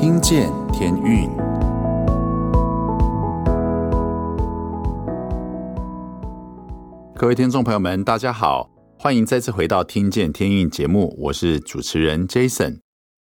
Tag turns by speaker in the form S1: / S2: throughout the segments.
S1: 听见天运。各位听众朋友们，大家好，欢迎再次回到《听见天运》节目，我是主持人 Jason。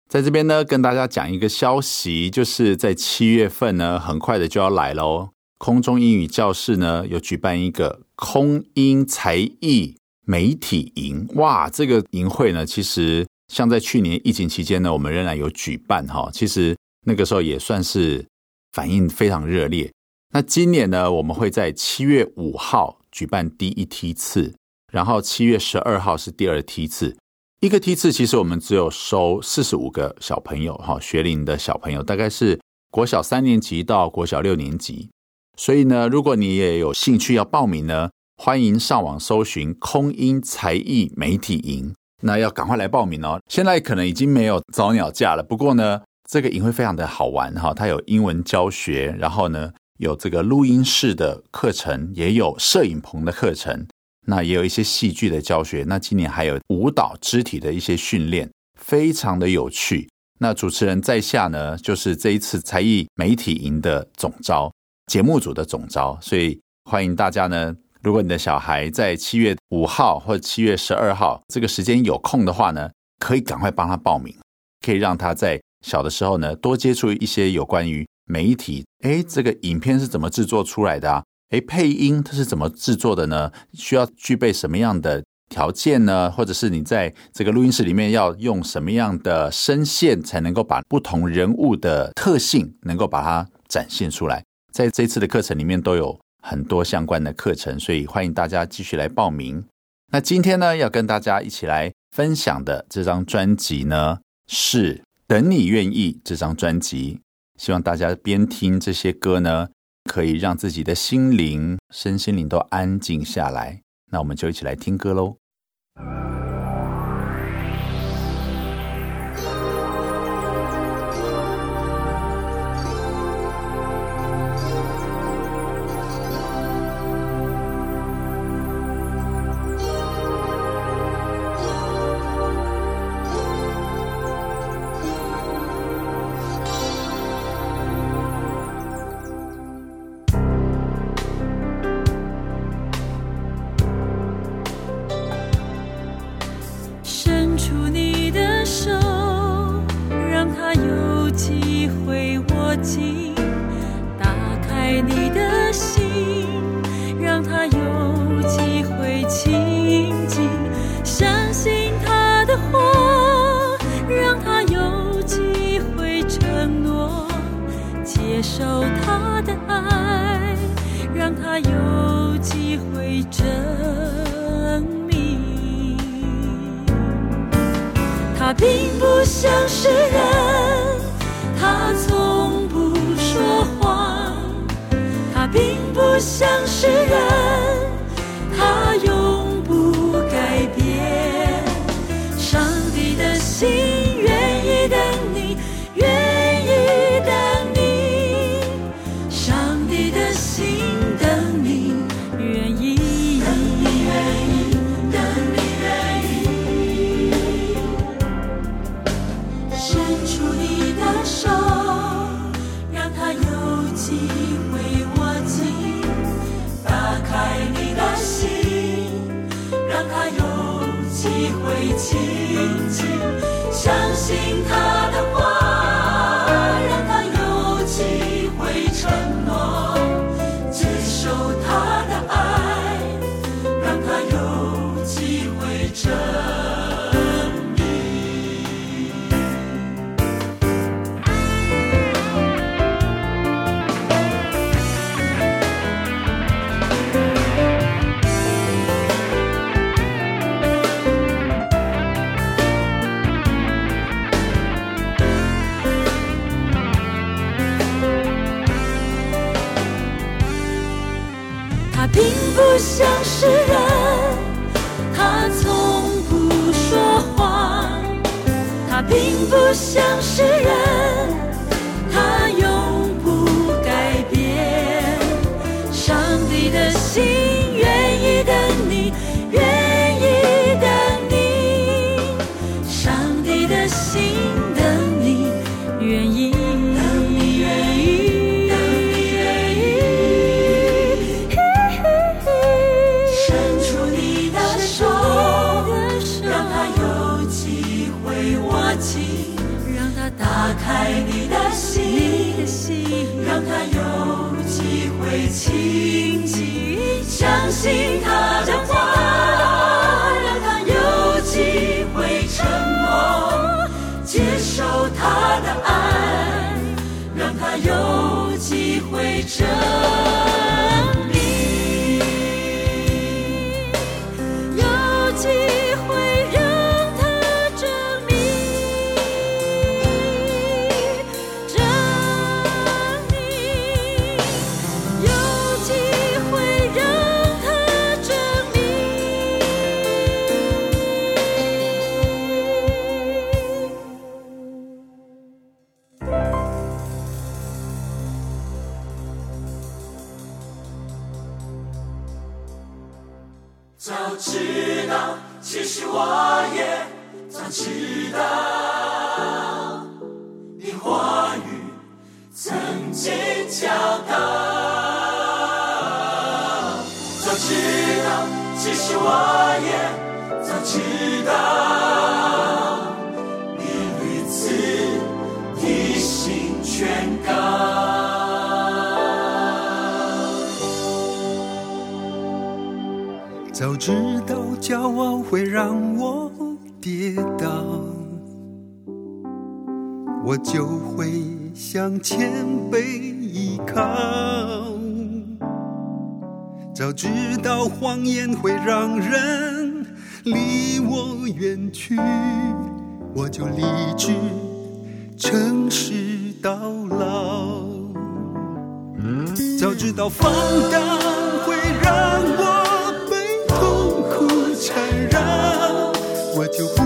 S1: 在这边呢，跟大家讲一个消息，就是在七月份呢，很快的就要来喽。空中英语教室呢，有举办一个空英才艺媒体营。哇，这个营会呢，其实像在去年疫情期间呢，我们仍然有举办哈。其实那个时候也算是反应非常热烈。那今年呢，我们会在七月五号举办第一梯次，然后七月十二号是第二梯次。一个梯次其实我们只有收四十五个小朋友哈，学龄的小朋友，大概是国小三年级到国小六年级。所以呢，如果你也有兴趣要报名呢，欢迎上网搜寻空音才艺媒体营，那要赶快来报名哦。现在可能已经没有早鸟价了，不过呢，这个营会非常的好玩哈，它有英文教学，然后呢有这个录音室的课程，也有摄影棚的课程。那也有一些戏剧的教学，那今年还有舞蹈肢体的一些训练，非常的有趣。那主持人在下呢，就是这一次才艺媒体营的总招，节目组的总招，所以欢迎大家呢，如果你的小孩在七月五号或七月十二号这个时间有空的话呢，可以赶快帮他报名，可以让他在小的时候呢，多接触一些有关于媒体，诶，这个影片是怎么制作出来的啊？诶，配音它是怎么制作的呢？需要具备什么样的条件呢？或者是你在这个录音室里面要用什么样的声线才能够把不同人物的特性能够把它展现出来？在这次的课程里面都有很多相关的课程，所以欢迎大家继续来报名。那今天呢，要跟大家一起来分享的这张专辑呢，是《等你愿意》这张专辑。希望大家边听这些歌呢。可以让自己的心灵、身心灵都安静下来，那我们就一起来听歌
S2: 喽。去，我就立志诚实到老。早知道放荡会让我被痛苦缠绕，我就
S3: 不。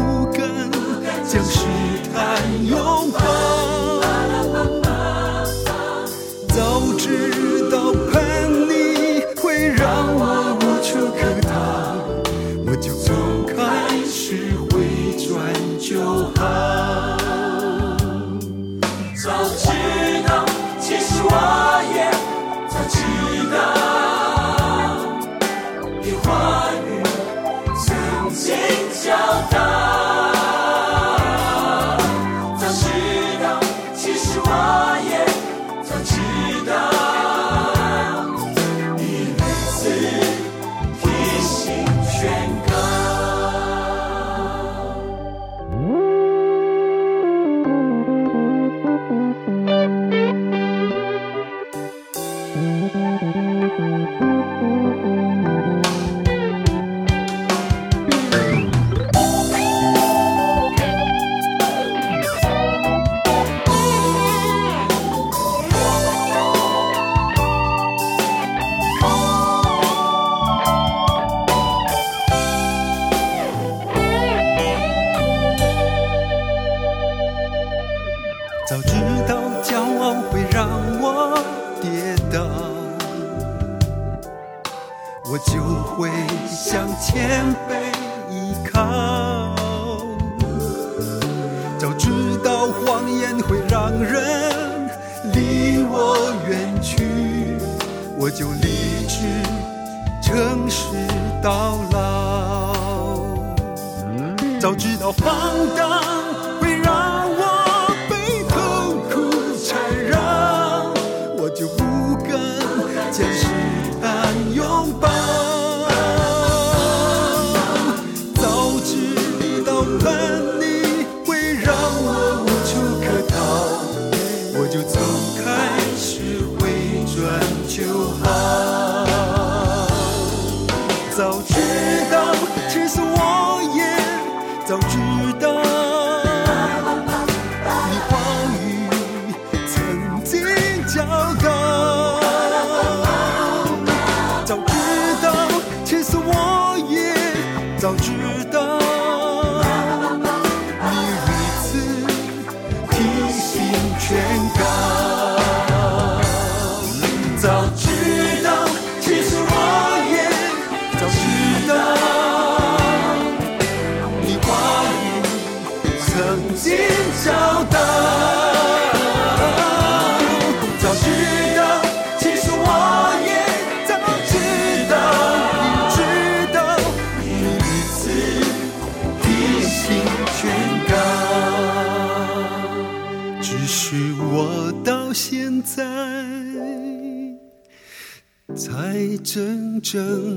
S3: 真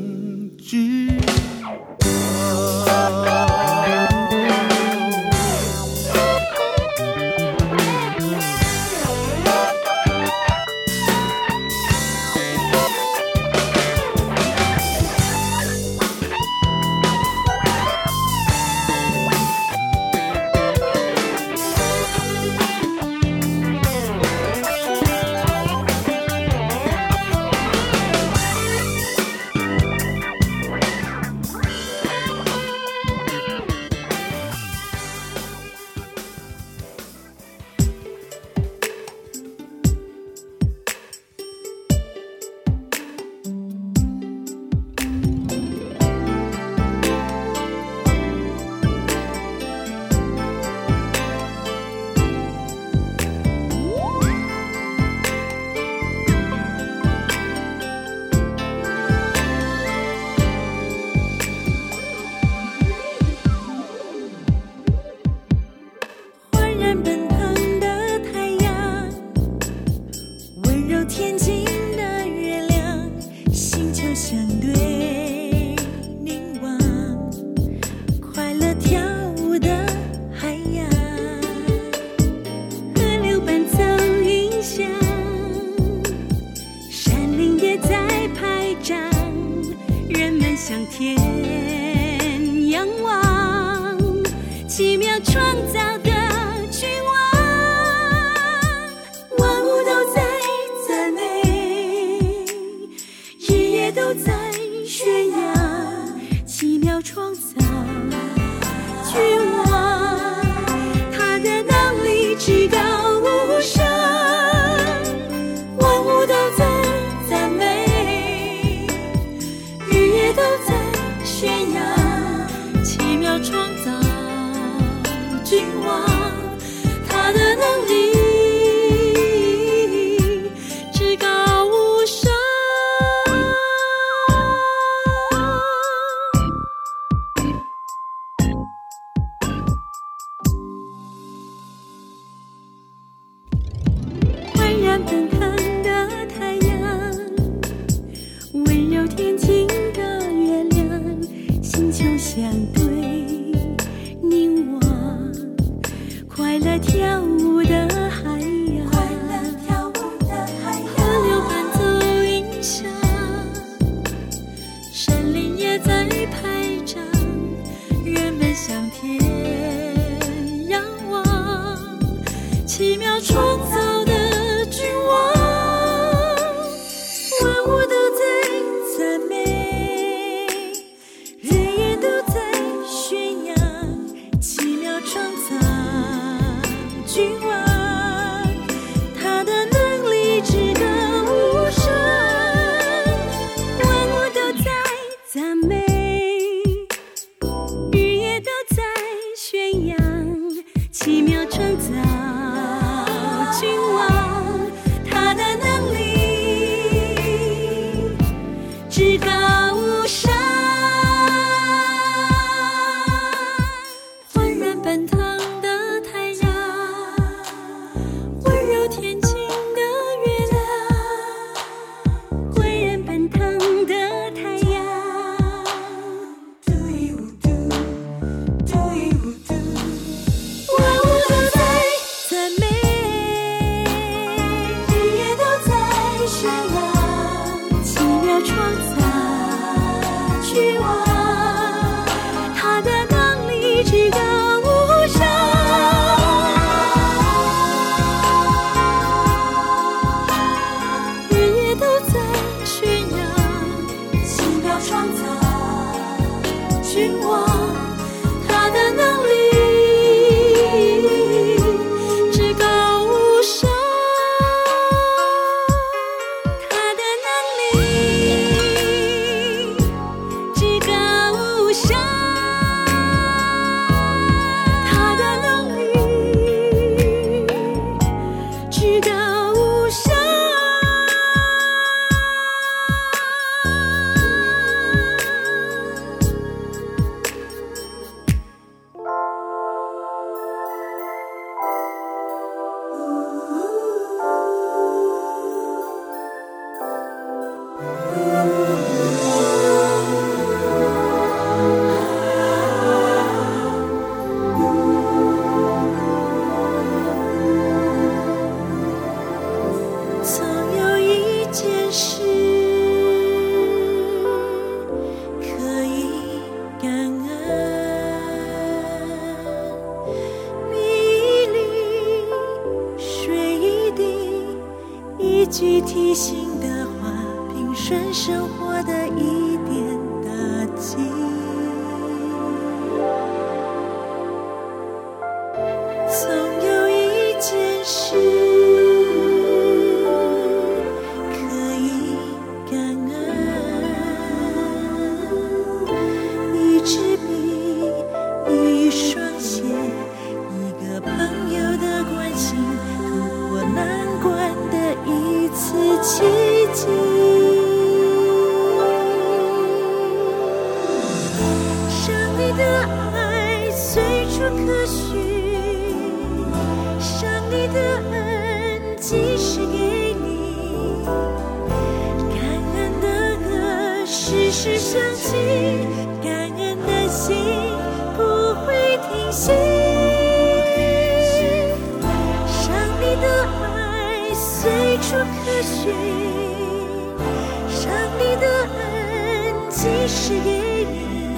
S3: 是给你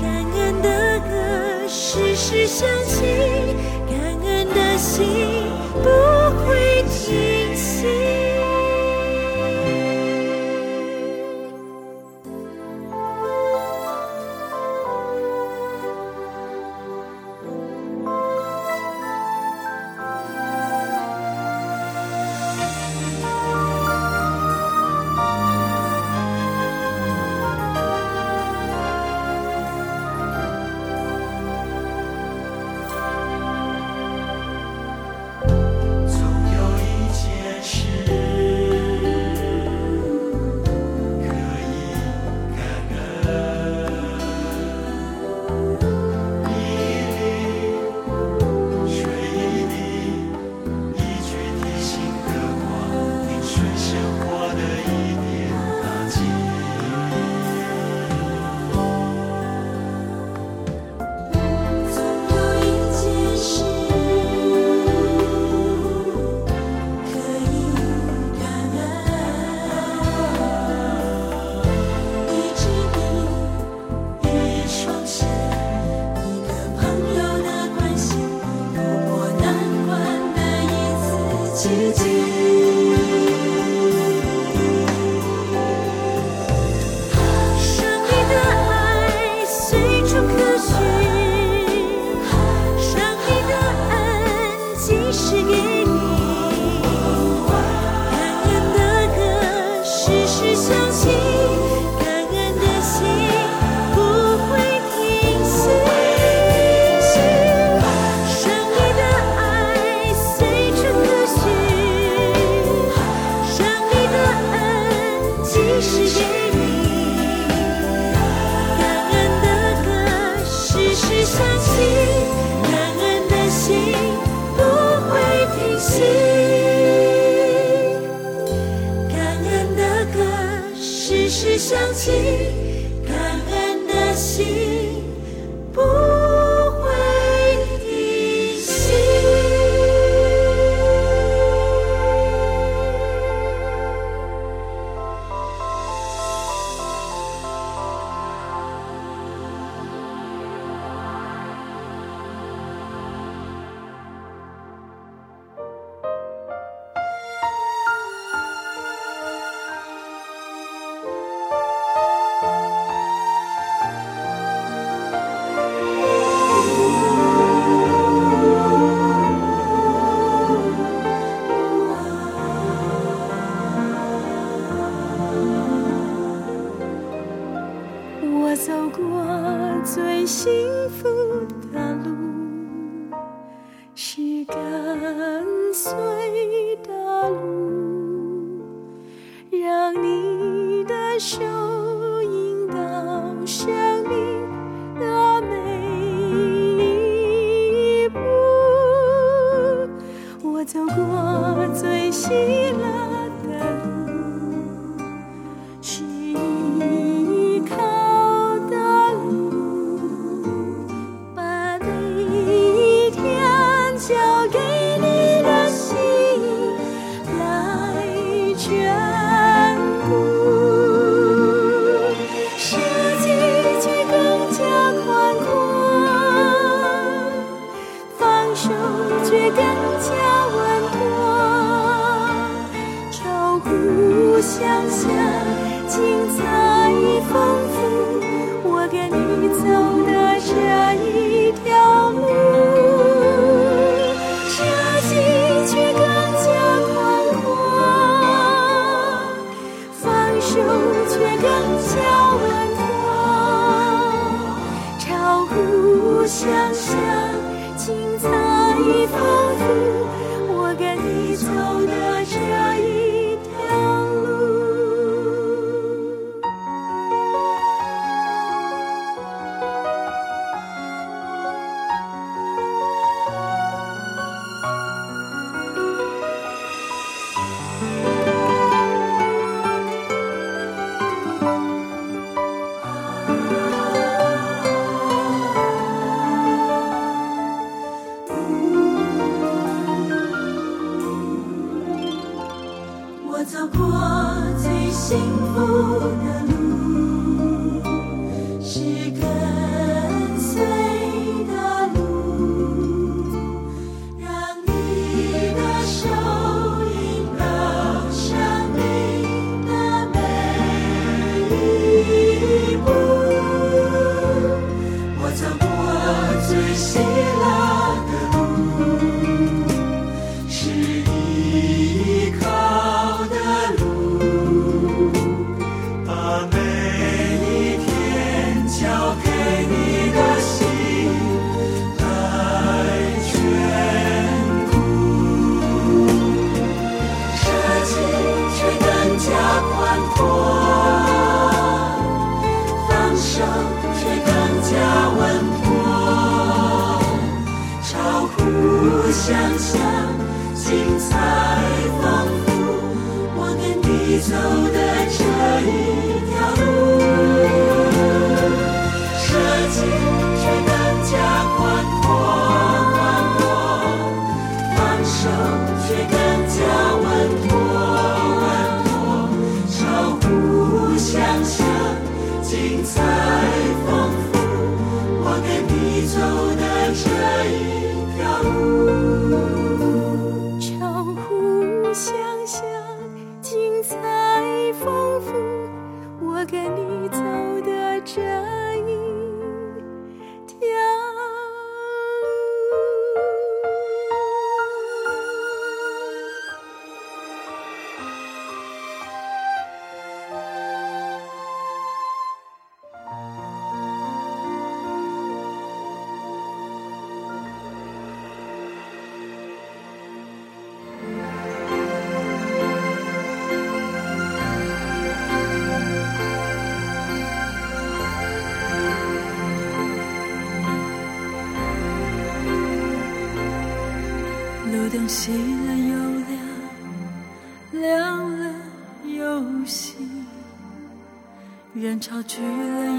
S3: 感恩的歌时时响起。潮聚了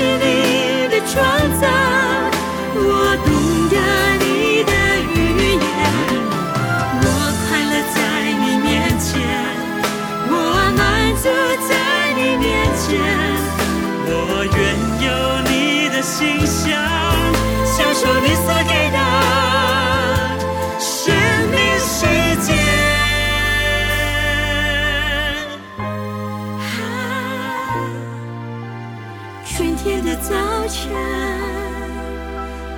S3: 是你的创造，我懂得你的语言。我快乐在你面前，我满足在你面前。
S4: 我愿有你的心香，享受你所
S3: 给天，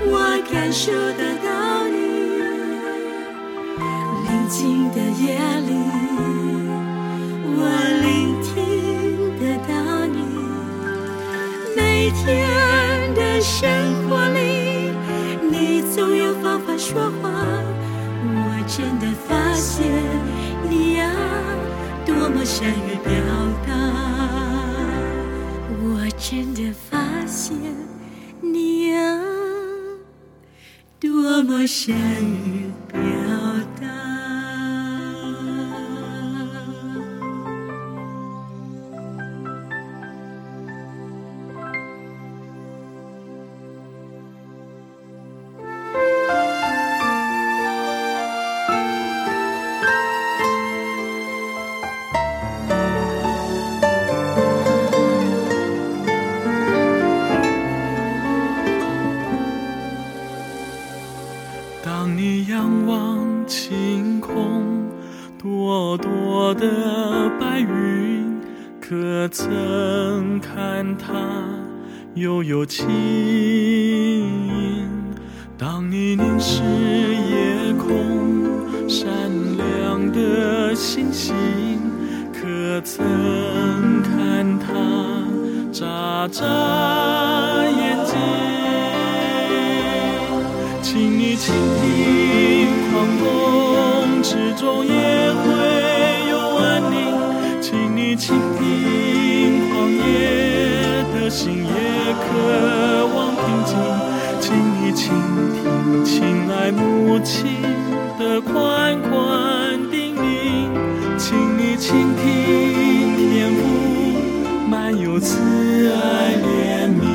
S3: 我感受得到你；宁静的夜里，我聆听得到你。每天的生活里，你总有方法说话。我真的发现你呀，多么善于表达。我真的发谢你啊，多么善于有情？
S4: 当你凝视夜空，闪亮的星星，可曾看它眨眨眼睛？请你倾听，狂风之中也会有安宁。请你
S5: 倾听，狂野的心也渴望平静。请你倾听，亲爱母亲的宽宽叮咛。请你倾听，天父满有慈
S3: 爱怜悯。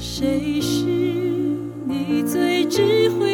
S3: 谁是你最智慧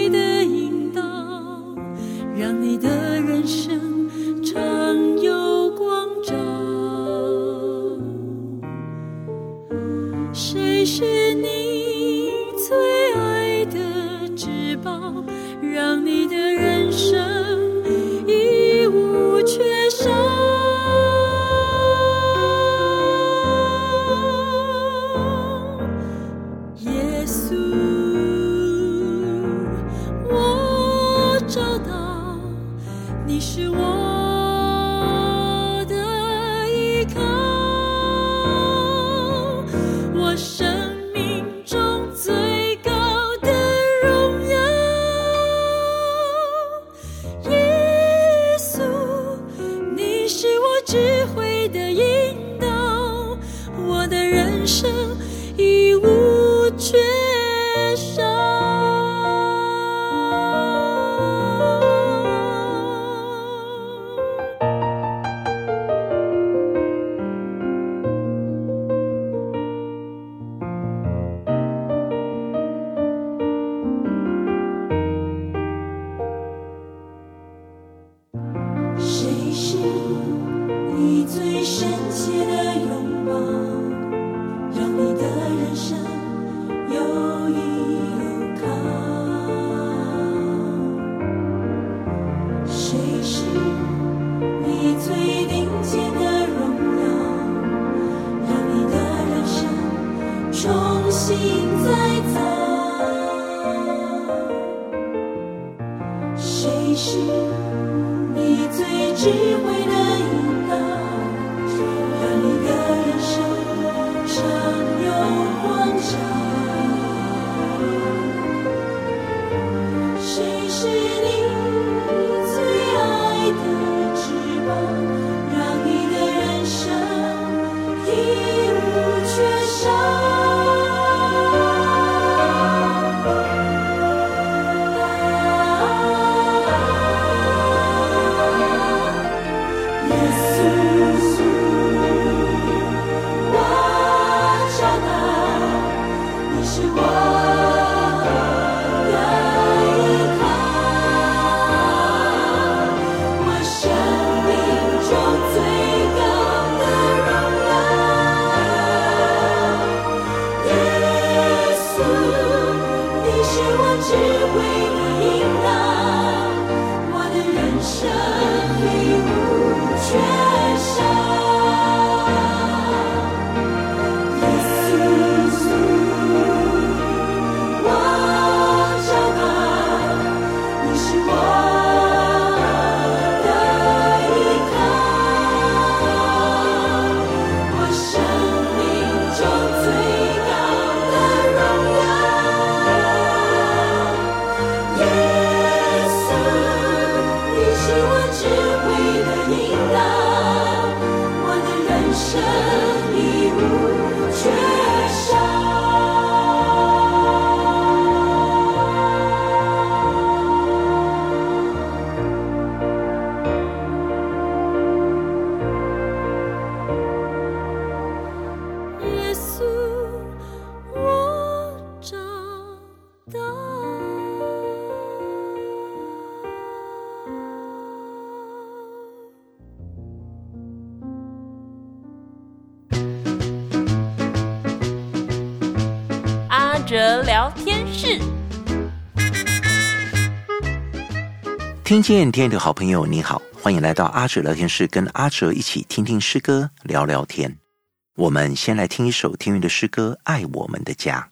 S3: 智慧的引导让你的人生闪耀光照。
S6: 听见天
S7: 宇的好朋友你好欢迎来到阿哲聊天室跟阿哲一起听听诗歌聊聊天。我们先来听一首天宇的诗歌爱我们的家。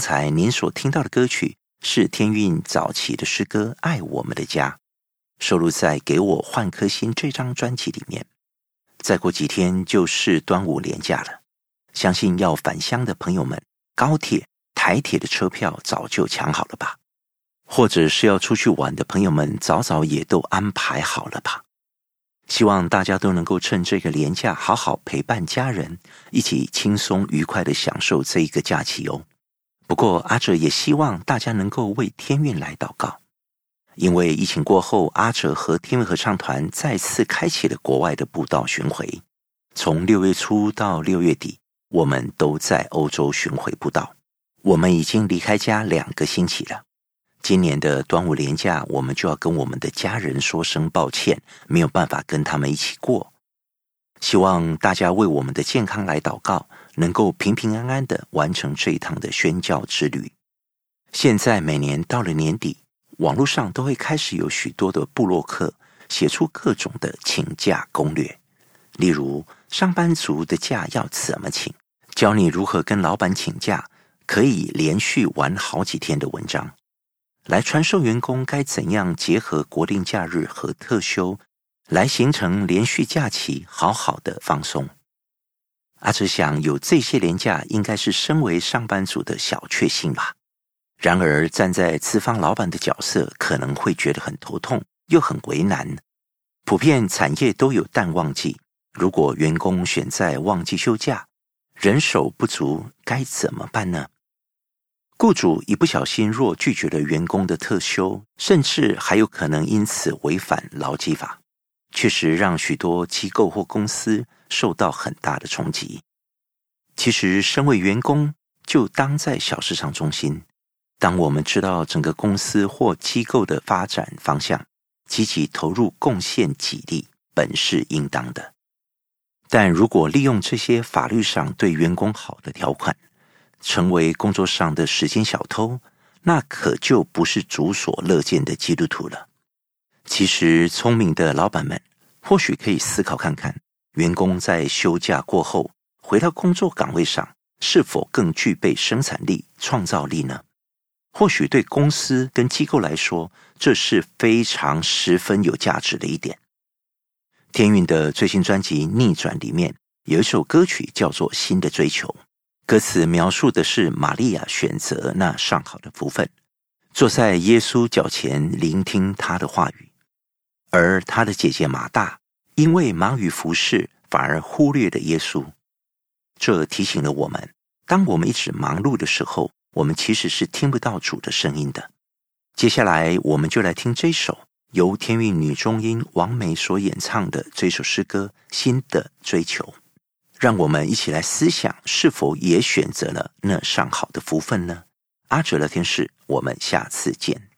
S7: 刚才您所听到的歌曲是天韵早期的诗歌《爱我们的家》，收录在《给我换颗心》这张专辑里面。再过几天就是端午连假了，相信要返乡的朋友们，高铁、台铁的车票早就抢好了吧？或者是要出去玩的朋友们，早早也都安排好了吧？希望大家都能够趁这个连假，好好陪伴家人，一起轻松愉快地享受这一个假期哦。不过，阿哲也希望大家能够为天运来祷告，因为疫情过后，阿哲和天韵合唱团再次开启了国外的布道巡回。从六月初到六月底，我们都在欧洲巡回布道。我们已经离开家两个星期了。今年的端午连假，我们就要跟我们的家人说声抱歉，没有办法跟他们一起过。希望大家为我们的健康来祷告，能够平平安安的完成这一趟的宣教之旅。现在每年到了年底，网络上都会开始有许多的部落客写出各种的请假攻略，例如上班族的假要怎么请，教你如何跟老板请假，可以连续玩好几天的文章。来传授员工该怎样结合国定假日和特休，来形成连续假期，好好的放松。阿哲想，有这些连假，应该是身为上班族的小确幸吧。然而，站在资方老板的角色，可能会觉得很头痛，又很为难。普遍产业都有淡旺季，如果员工选在旺季休假，人手不足，该怎么办呢？雇主一不小心若拒绝了员工的特休，甚至还有可能因此违反劳基法，确实让许多机构或公司受到很大的冲击。其实，身为员工，就当在小市场中心。当我们知道整个公司或机构的发展方向，积极投入贡献己力，本是应当的。但如果利用这些法律上对员工好的条款，成为工作上的时间小偷，那可就不是主所乐见的基督徒了。其实，聪明的老板们或许可以思考看看，员工在休假过后回到工作岗位上，是否更具备生产力、创造力呢？或许对公司跟机构来说，这是非常十分有价值的一点。天韵的最新专辑《逆转》里面有一首歌曲叫做《新的追求》，歌词描述的是玛利亚选择那上好的福分，坐在耶稣脚前聆听他的话语，而他的姐姐马大因为忙于服侍，反而忽略了耶稣。这提醒了我们，当我们一直忙碌的时候，我们其实是听不到主的声音的。接下来，我们就来听这首。由天韵女中音王梅所演唱的这首诗歌《新的追求》，让我们一起来思想：是否也选择了那上好的福分呢？阿哲的天使，我们下次见。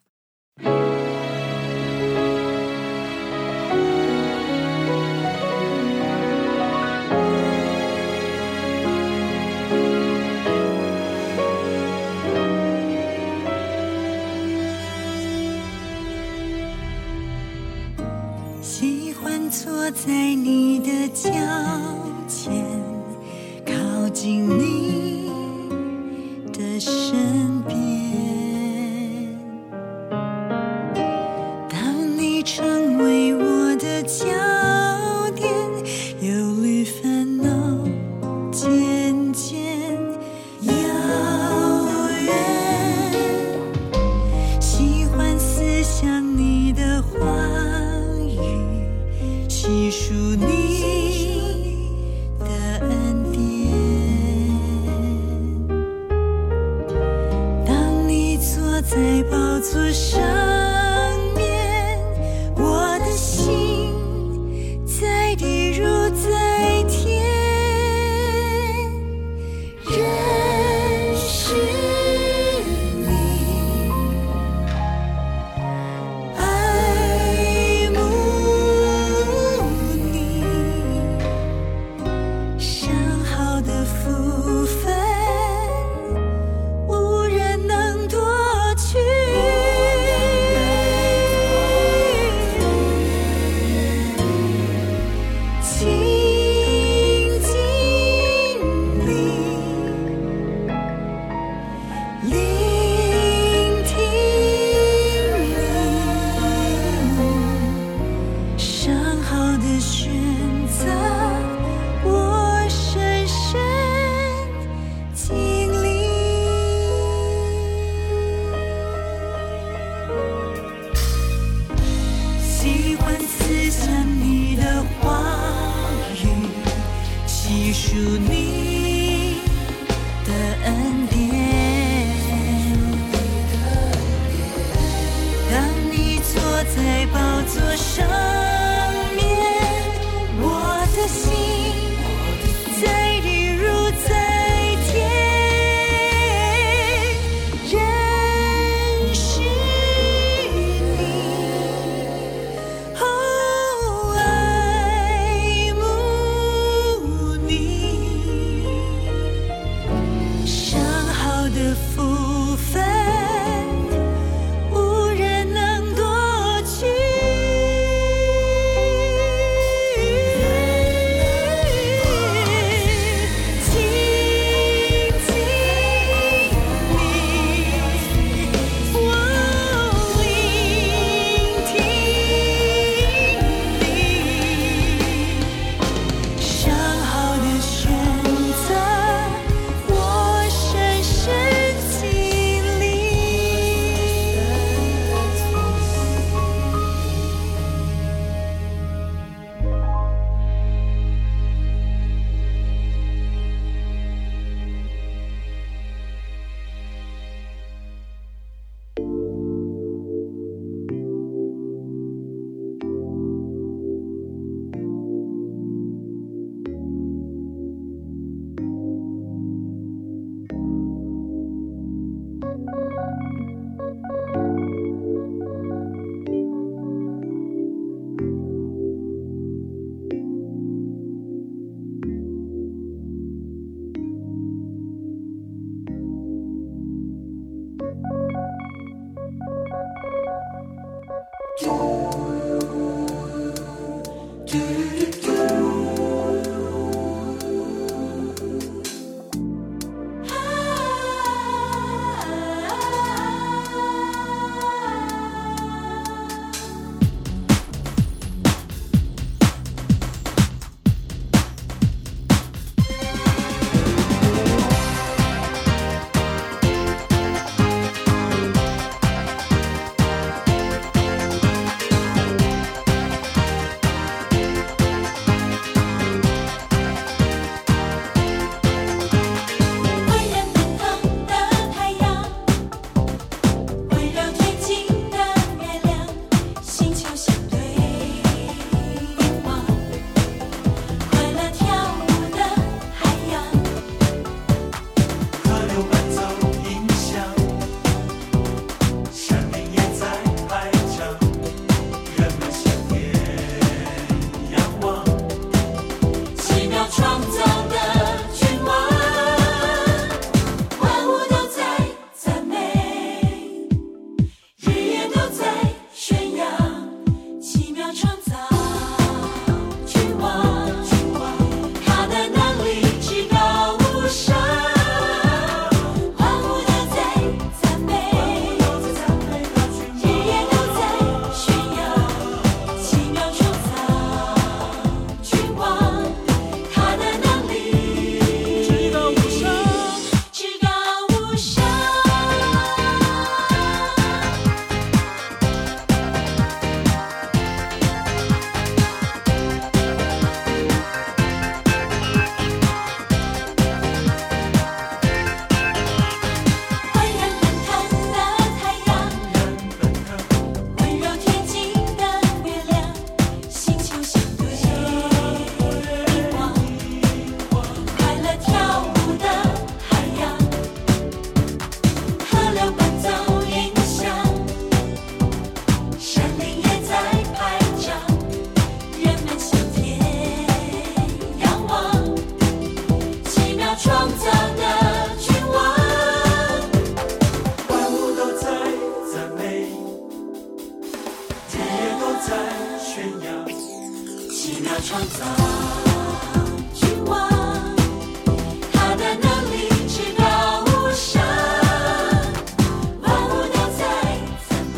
S3: 坐在你的脚前，靠近你的身边。当你成为我的家此生。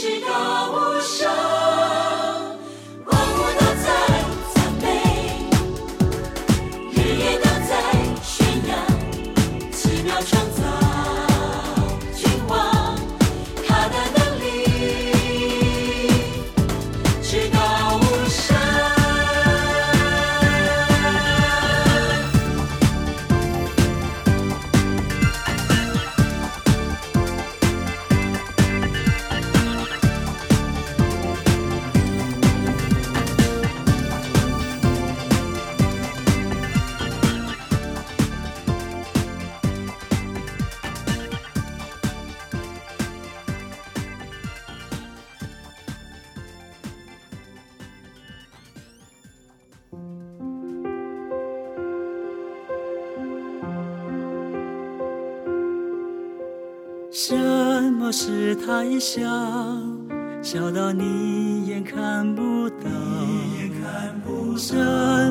S3: 直到无
S5: 声么事太小，小到你眼看不到；什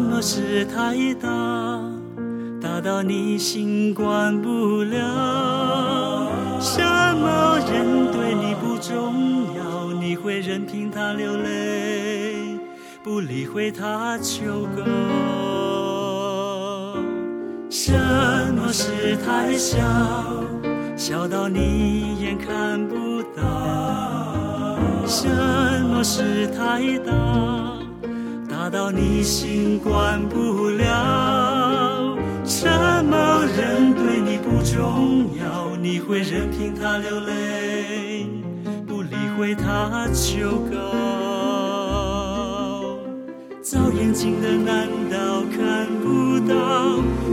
S5: 么事太大，大到你心管不了。什么人对你不重要，你会任凭他流泪，不理会他求告。什么事太小？小到你眼看不到，什么事太大，大到你心管不了。什么人对你不重要，你会任凭他流泪，不理会他求告。造眼睛的难道看不到？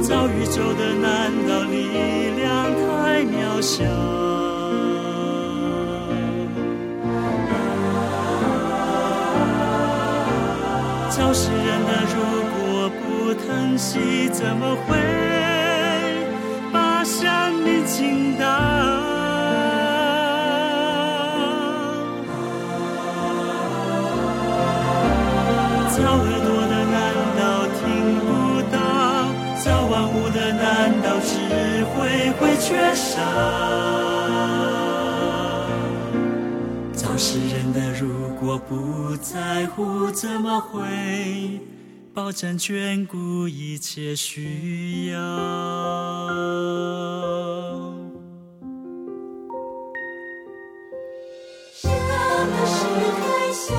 S5: 造宇宙的难道力量他渺小？造世人的如果不疼惜，怎么会把生命倾倒？智慧会缺少？造世人的如果不在乎，怎么会保证眷顾一切需要？
S3: 什么事太小，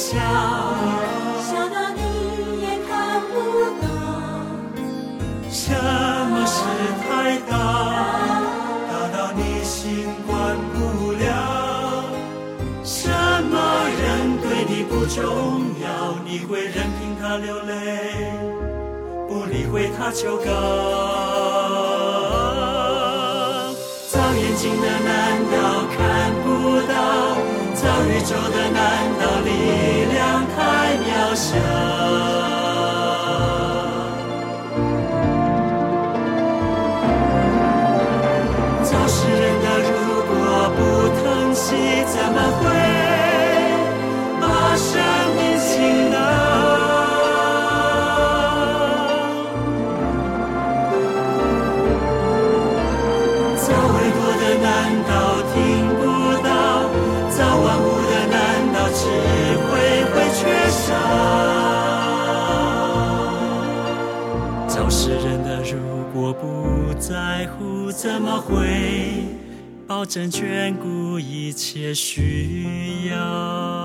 S5: 太小，
S3: 小到你也看不到；
S5: 什么事太大，大到你心管不了。什么人对你不重要，你会任凭他流泪，不理会他求告。造眼睛的难道？宇宙的难道力量太渺小？不在乎怎么会，保证眷顾一切需要。